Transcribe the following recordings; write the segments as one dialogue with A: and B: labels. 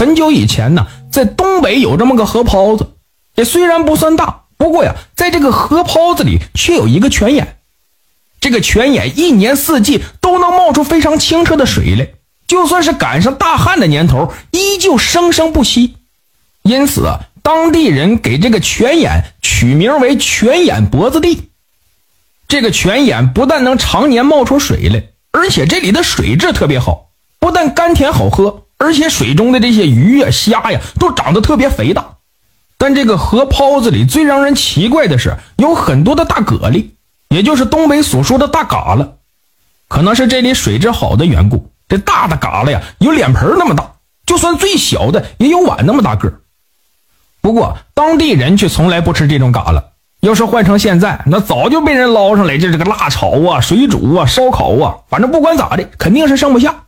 A: 很久以前呢，在东北有这么个河泡子，也虽然不算大，不过呀，在这个河泡子里却有一个泉眼。这个泉眼一年四季都能冒出非常清澈的水来，就算是赶上大旱的年头，依旧生生不息。因此啊，当地人给这个泉眼取名为“泉眼脖子地”。这个泉眼不但能常年冒出水来，而且这里的水质特别好，不但甘甜好喝，而且水中的这些鱼呀、虾呀都长得特别肥大。但这个河泡子里最让人奇怪的是，有很多的大蛤蜊。也就是东北所说的大嘎了，可能是这里水质好的缘故，这大的嘎了呀，有脸盆那么大，就算最小的也有碗那么大个不过当地人却从来不吃这种嘎了，要是换成现在，那早就被人捞上来，这这个辣炒啊、水煮啊、烧烤啊，反正不管咋的，肯定是剩不下。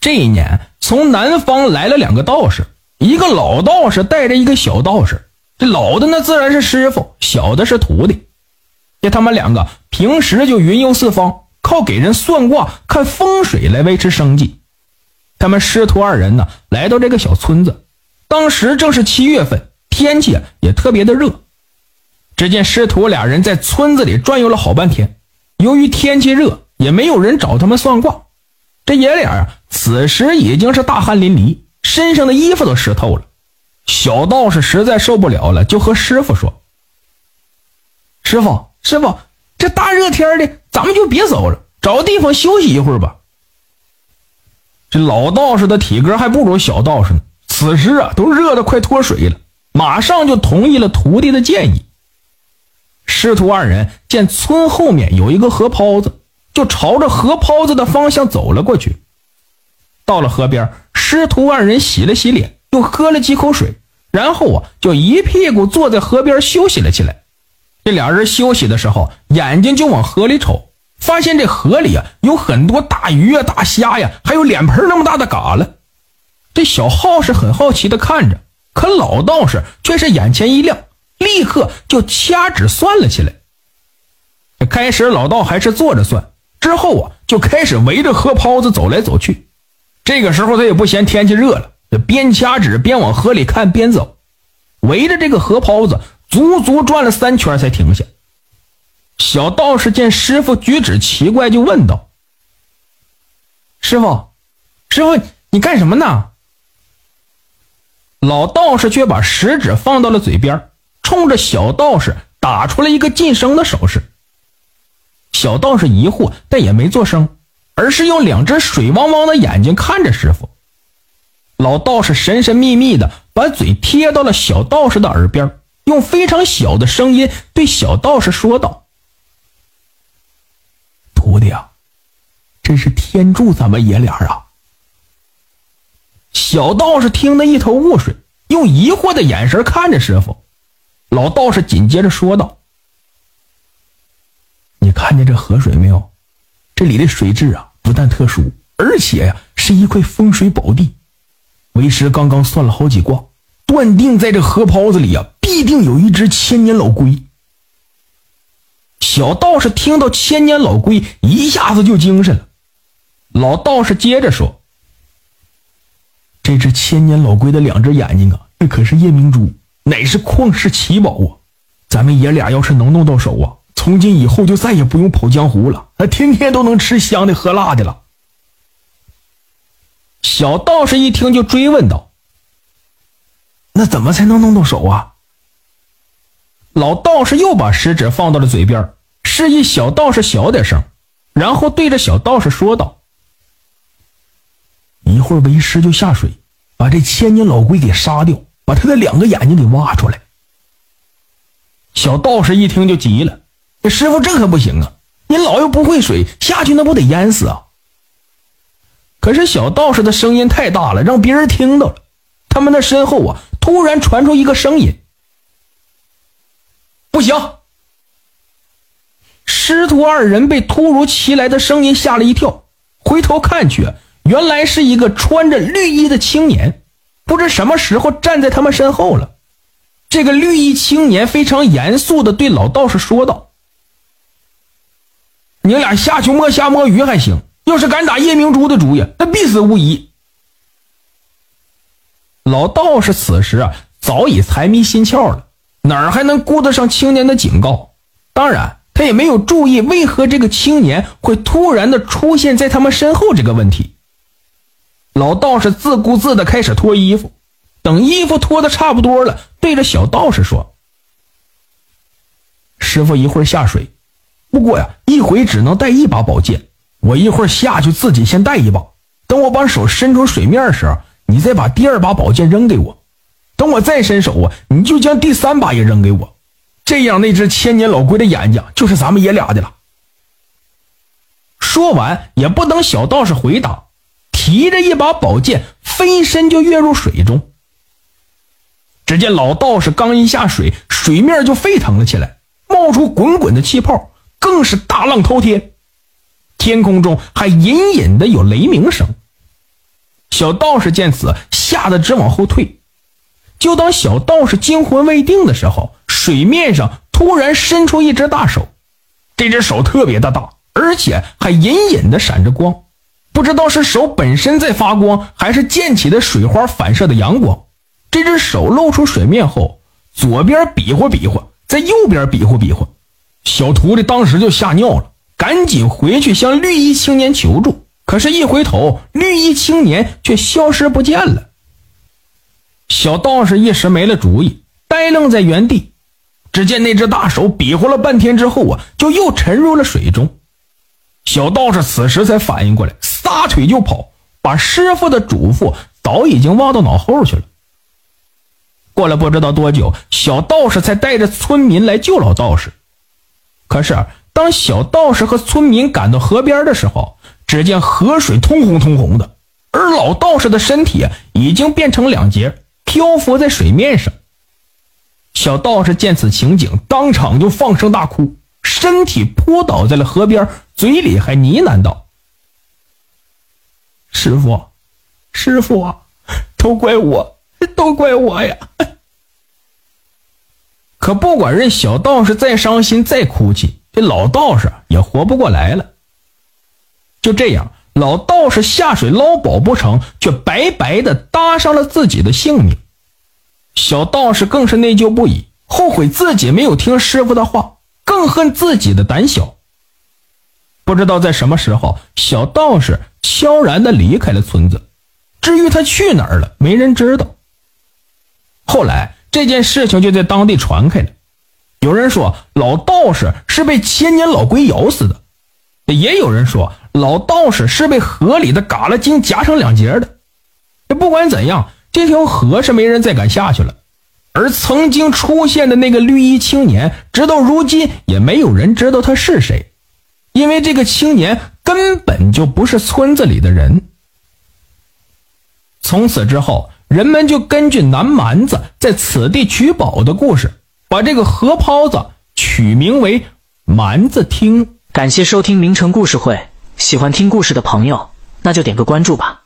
A: 这一年，从南方来了两个道士，一个老道士带着一个小道士，这老的那自然是师傅，小的是徒弟。这他们两个平时就云游四方，靠给人算卦、看风水来维持生计。他们师徒二人呢，来到这个小村子，当时正是七月份，天气也特别的热。只见师徒俩人在村子里转悠了好半天，由于天气热，也没有人找他们算卦。这爷俩啊，此时已经是大汗淋漓，身上的衣服都湿透了。小道士实在受不了了，就和师傅说：“师傅。”师傅，这大热天的，咱们就别走了，找个地方休息一会儿吧。这老道士的体格还不如小道士呢，此时啊都热得快脱水了，马上就同意了徒弟的建议。师徒二人见村后面有一个河泡子，就朝着河泡子的方向走了过去。到了河边，师徒二人洗了洗脸，又喝了几口水，然后啊就一屁股坐在河边休息了起来。这俩人休息的时候，眼睛就往河里瞅，发现这河里啊有很多大鱼啊、大虾呀，还有脸盆那么大的蛤蜊。这小浩是很好奇的看着，可老道士却是眼前一亮，立刻就掐指算了起来。开始老道还是坐着算，之后啊就开始围着河泡子走来走去。这个时候他也不嫌天气热了，就边掐指边往河里看边走，围着这个河泡子。足足转了三圈才停下。小道士见师傅举止奇怪，就问道：“师傅，师傅，你干什么呢？”老道士却把食指放到了嘴边，冲着小道士打出了一个噤声的手势。小道士疑惑，但也没做声，而是用两只水汪汪的眼睛看着师傅。老道士神神秘秘的把嘴贴到了小道士的耳边。用非常小的声音对小道士说道：“徒弟啊，真是天助咱们爷俩啊！”小道士听得一头雾水，用疑惑的眼神看着师傅。老道士紧接着说道：“你看见这河水没有？这里的水质啊，不但特殊，而且呀，是一块风水宝地。为师刚刚算了好几卦，断定在这河泡子里呀。”必定有一只千年老龟。小道士听到千年老龟，一下子就精神了。老道士接着说：“这只千年老龟的两只眼睛啊，那可是夜明珠，乃是旷世奇宝啊！咱们爷俩要是能弄到手啊，从今以后就再也不用跑江湖了，那天天都能吃香的喝辣的了。”小道士一听就追问道：“那怎么才能弄到手啊？”老道士又把食指放到了嘴边，示意小道士小点声，然后对着小道士说道：“一会儿为师就下水，把这千年老龟给杀掉，把他的两个眼睛给挖出来。”小道士一听就急了：“师傅这可不行啊！您老又不会水，下去那不得淹死啊！”可是小道士的声音太大了，让别人听到了。他们的身后啊，突然传出一个声音。不行！师徒二人被突如其来的声音吓了一跳，回头看去，原来是一个穿着绿衣的青年，不知什么时候站在他们身后了。这个绿衣青年非常严肃的对老道士说道：“你俩下去摸虾摸鱼还行，要是敢打夜明珠的主意，那必死无疑。”老道士此时啊早已财迷心窍了，哪儿还能顾得上青年的警告？当然，他也没有注意为何这个青年会突然的出现在他们身后这个问题。老道士自顾自的开始脱衣服，等衣服脱的差不多了，对着小道士说：“师傅，一会儿下水，不过呀，一回只能带一把宝剑。我一会儿下去自己先带一把，等我把手伸出水面时，你再把第二把宝剑扔给我。等我再伸手啊，你就将第三把也扔给我。这样，那只千年老龟的眼睛就是咱们爷俩的了。”说完，也不等小道士回答。提着一把宝剑，飞身就跃入水中。只见老道士刚一下水，水面就沸腾了起来，冒出滚滚的气泡，更是大浪滔天。天空中还隐隐的有雷鸣声。小道士见此，吓得直往后退。就当小道士惊魂未定的时候，水面上突然伸出一只大手，这只手特别的大，而且还隐隐的闪着光。不知道是手本身在发光，还是溅起的水花反射的阳光。这只手露出水面后，左边比划比划，在右边比划比划。小徒弟当时就吓尿了，赶紧回去向绿衣青年求助。可是，一回头，绿衣青年却消失不见了。小道士一时没了主意，呆愣在原地。只见那只大手比划了半天之后啊，就又沉入了水中。小道士此时才反应过来。撒腿就跑，把师傅的嘱咐早已经忘到脑后去了。过了不知道多久，小道士才带着村民来救老道士。可是，当小道士和村民赶到河边的时候，只见河水通红通红的，而老道士的身体已经变成两截，漂浮在水面上。小道士见此情景，当场就放声大哭，身体扑倒在了河边，嘴里还呢喃道。师傅，师傅，都怪我，都怪我呀！可不管任小道士再伤心再哭泣，这老道士也活不过来了。就这样，老道士下水捞宝不成，却白白的搭上了自己的性命。小道士更是内疚不已，后悔自己没有听师傅的话，更恨自己的胆小。不知道在什么时候，小道士悄然的离开了村子。至于他去哪儿了，没人知道。后来这件事情就在当地传开了。有人说老道士是被千年老龟咬死的，也有人说老道士是被河里的嘎啦精夹成两截的。不管怎样，这条河是没人再敢下去了。而曾经出现的那个绿衣青年，直到如今也没有人知道他是谁。因为这个青年根本就不是村子里的人。从此之后，人们就根据南蛮子在此地取宝的故事，把这个河泡子取名为蛮子厅。
B: 感谢收听名城故事会，喜欢听故事的朋友，那就点个关注吧。